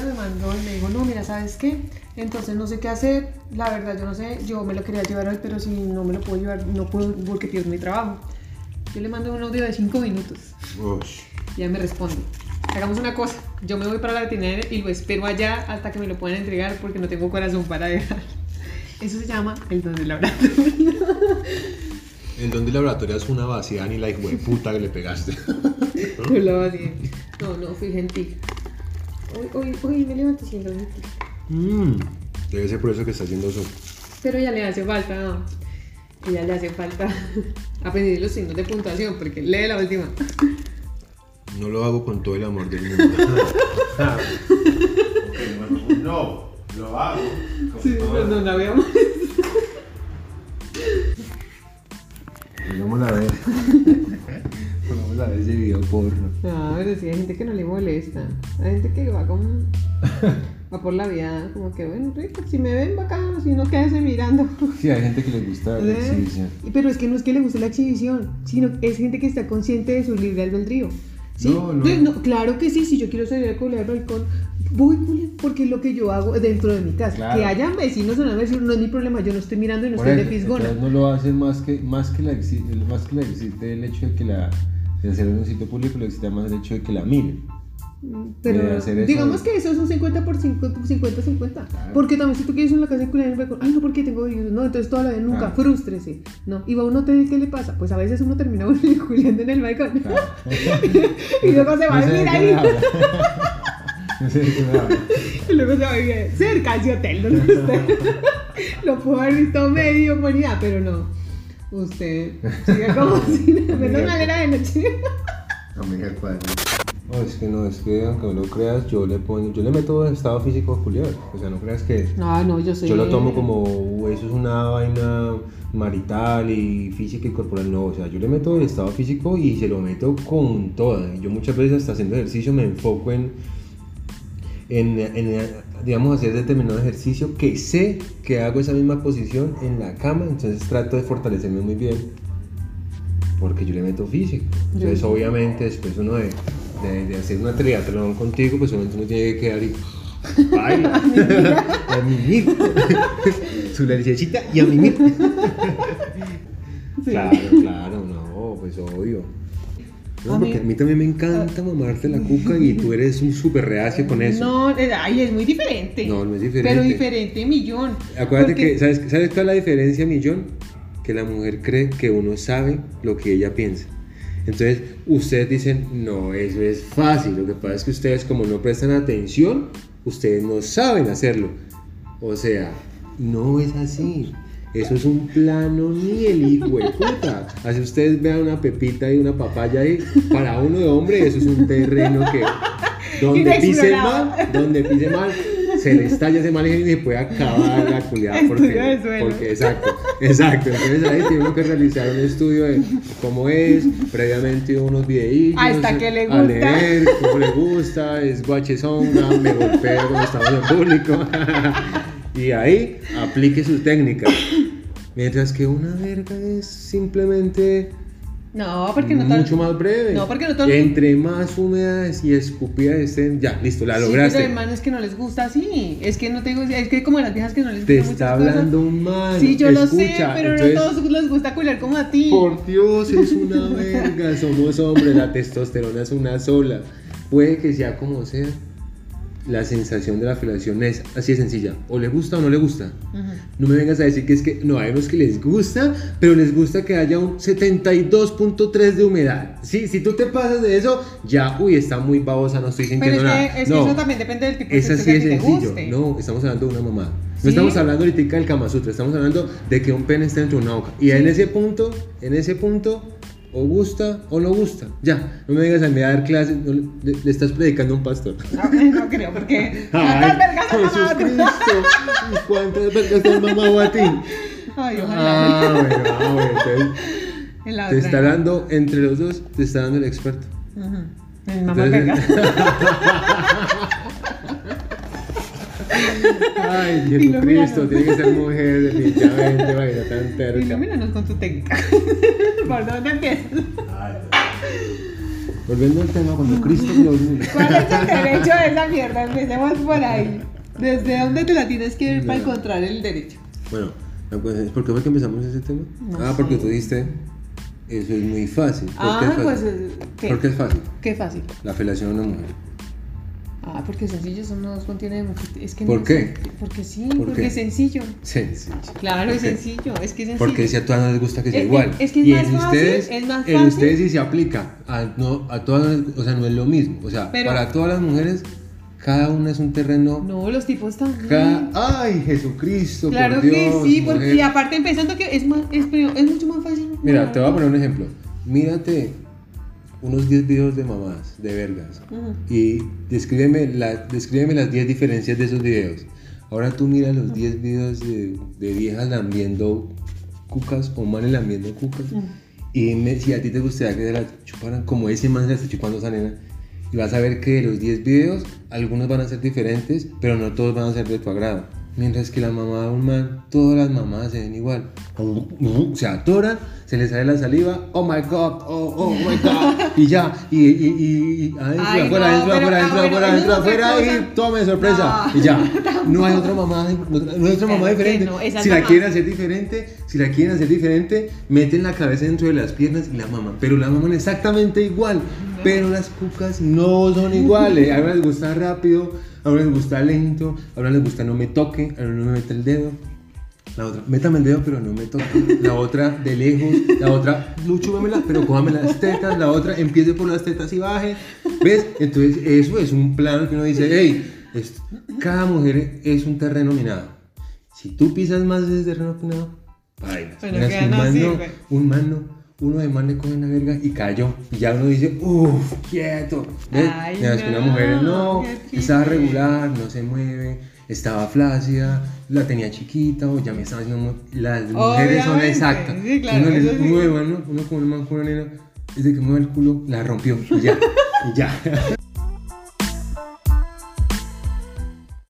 amiga me mandó y me dijo, no, mira, ¿sabes qué? Entonces no sé qué hacer. La verdad, yo no sé, yo me lo quería llevar hoy, pero si no me lo puedo llevar, no puedo porque pierdo mi trabajo. Yo le mando un audio de 5 minutos. Ush. Y ya me responde. Hagamos una cosa, yo me voy para la tienda y lo espero allá hasta que me lo puedan entregar porque no tengo corazón para dejar. Eso se llama el don del laboratorio. El don de laboratorio es una vacía ni la hijo de puta que le pegaste. No, no, fui gentil. Hoy, hoy, hoy me levanté siendo gentil. Mm, Debe ser por eso que está haciendo eso. Pero ya le hace falta, ¿no? Ya le hace falta aprender los signos de puntuación porque lee la última. No lo hago con todo el amor del mundo. No, lo hago. con Sí, todo- perdón, la veamos. Vamos a ver. Vamos a ver ese video porno. Sí, hay gente que no le molesta. Hay gente que va como. va por la vida, como que, bueno, rico, si me ven bacano, si no, quédese mirando. Sí, hay gente que le gusta la exhibición. Pero es que no es que le guste la exhibición, sino es gente que está consciente de su libre albedrío. ¿Sí? No, no. Entonces, no, Claro que sí, si yo quiero salir a colear al balcón, voy porque es lo que yo hago dentro de mi casa. Claro. Que hayan vecinos o no vecinos no es mi problema, yo no estoy mirando y no Por estoy de eso, fisgona. entonces no lo hacen más que, más que la más que la el hecho de que la de hacerlo en un sitio público, le excita más el hecho de que la miren. de Pero hacer eso. digamos que eso es un 50 por 50-50. Porque también si tú quieres en la casa de culiar en el balcón, ay no, porque tengo no, entonces toda la vida nunca, Claro. frústrese. No, y va a un hotel, ¿qué le pasa? Pues a veces uno termina culiando en el balcón. Claro. y luego se va a No sé vivir ahí. No sé de qué me habla. Y luego se va a vivir cerca de ese hotel donde usted lo pudo haber visto medio bonita, pero no. Usted sigue como si menos mal era de noche. Amiga, cuadro. No, es que no, es que aunque no lo creas, yo le pongo, yo le meto estado físico a Julián. O sea, no creas que No, no, yo sé. yo lo tomo como "Uh, eso es una vaina marital y física y corporal. No, o sea, yo le meto el estado físico y se lo meto con toda. Yo muchas veces hasta haciendo ejercicio me enfoco en, en, en, digamos, hacer determinado ejercicio que sé que hago esa misma posición en la cama, entonces trato de fortalecerme muy bien porque yo le meto físico. Entonces, obviamente, después uno de, de, de hacer una triatlón contigo, pues obviamente uno tiene que quedar y. Baila. a mimir. Su lechecita y a. Sí. Claro, claro, no, pues obvio. No, A mí- porque a mí también me encanta mamarte la cuca y tú eres un súper reacio con eso. No, ay, es muy diferente. No, no es diferente. Pero diferente, millón. Acuérdate Porque- que, ¿sabes, ¿sabes cuál es la diferencia, Millón? Que la mujer cree que uno sabe lo que ella piensa. Entonces, ustedes dicen, no, eso es fácil. Lo que pasa es que ustedes, como no prestan atención, ustedes no saben hacerlo. O sea, no es así. Eso es un plano ni el hijo de puta. Así ustedes vean una pepita y una papaya ahí, para uno de hombre, eso es un terreno que donde pise mal, donde pise mal, se le estalla ese mal y se puede acabar la culiada. Porque, porque, exacto, exacto. Entonces ahí tiene uno que realizar un estudio de cómo es, previamente unos videillos. Hasta que le A gusta. leer, cómo le gusta, es guachezonga, me golpea cuando estamos en público. y ahí aplique su técnica. Mientras que una verga es simplemente No, porque no mucho más breve. No, porque no todo- Entre más húmedas y escupidas estén, ya, listo, la Sí, lograste. pero hay manes que no les gusta así. Es que no tengo. Es que como las viejas que no les Te gustan está hablando cosas. un man. Sí, yo lo sé, pero entonces, no todos les gusta culiar como a ti. Por Dios, es una verga. Somos hombres, la testosterona es una sola. Puede que sea como sea. La sensación de la felación es así de sencilla. O le gusta o no le gusta. Ujú. No me vengas a decir que es que no hay unos que les gusta, pero les gusta que haya un 72.3 de humedad. Sí, si tú te pasas de eso, ya, uy, está muy babosa, no estoy Pero sintiendo es nada. que, es que no, eso también depende del tipo de es sexo así que ti te sencillo. guste. No, estamos hablando de una mamá. No Sí. estamos hablando ahorita del Kama Sutra, estamos hablando de que un pene está dentro de una boca. Y en ese punto, en ese punto, o gusta o no gusta. Ya, no me vengas a mí a dar clases, no le, le- estás predicando a un pastor. No, no creo, porque. ¿Cuántas vergas has mamado ¿y cuántas vergas has mamado a ti? Ay, ojalá. Ah, bueno, ah, bueno, entonces te está dando, entre los dos, te está dando el experto. El mamá Entonces-. Ay. Jesucristo, tiene que ser mujer, definitivamente, vaina tan terca. Ilumínanos con tu técnica. ¿Por dónde empiezas? Volviendo al tema, cuando Cristo ¿Cuál es el derecho de esa mierda? Empecemos por ahí. ¿Desde dónde te la tienes que ver para encontrar el derecho? Bueno, pues, ¿por qué fue que empezamos ese tema? No ah, sé. porque tú dijiste, eso es muy fácil. ¿Por qué Ah, es fácil? pues, ¿qué? ¿Por qué es fácil? Qué fácil. La felación de una mujer. Ah, porque sencillo, eso no contiene. Es que ¿Por no qué? Porque sí, ¿Por porque qué? es sencillo. Sencillo. Claro, es sencillo, es que es sencillo. Porque si a todas no les gusta que sea Es- igual. es que es y más en fácil, ustedes, es más en fácil. ustedes sí se aplica. A, no, a todas, o sea, no es lo mismo. O sea, Pero- para todas las mujeres, cada una es un terreno. No, los tipos también. Ca- ¡Ay, Jesucristo! Claro por Dios, que sí, porque mujer! aparte empezando que es más, es, es mucho más fácil. Mira, te voy a poner un ejemplo. Mírate unos 10 videos de mamás, de vergas. Ujú. Y descríbeme, la, descríbeme las 10 diferencias de esos videos. Ahora tú mira los 10 videos de, de viejas lambiendo cucas o manes lambiendo cucas. Y dime si a ti te gustaría que se la chuparan como ese man se la está chupando esa nena. Y vas a ver que de los 10 videos, algunos van a ser diferentes, pero no todos van a ser de tu agrado. Mientras que la mamá de un man, todas las mamás se ven igual. Se atoran, se les sale la saliva, oh my god, oh, oh my god, y ya, y, y, y, y adentro, Ay, afuera, no, adentro, afuera, adentro, afuera, adentro, afuera, y tome sorpresa, No. y ya. No hay otra mamá, no hay otra mamá diferente. no, si la quieren hacer diferente, si la quieren hacer diferente, meten la cabeza dentro de las piernas y la maman. Pero la maman exactamente igual. Pero las cucas no son iguales. A unas les gusta rápido, a unas les gusta lento, a unas les gusta no me toque, a unas no me mete el dedo. La otra, métame el dedo, pero no me toque. La otra, de lejos. La otra, luchúbamela, pero cójame las tetas. La otra, empiece por las tetas y baje. ¿Ves? Entonces, eso es un plano que uno dice, hey, es- cada mujer es un terreno minado. Si tú pisas más de ese terreno minado, Miras que que un no man no, sirve. un man no, uno de man le coge una verga y cayó. Y ya uno dice, uff, quieto. ¿Ves? Ay, que una no, mujer no, estaba regular, no se mueve, estaba flácida, la tenía chiquita o ya me estaba haciendo... Las mujeres son exactas. sí, claro, uno les eso sí. mueve, ¿no? Uno como un man con una nena, desde que mueve el culo, la rompió y ya, y ya.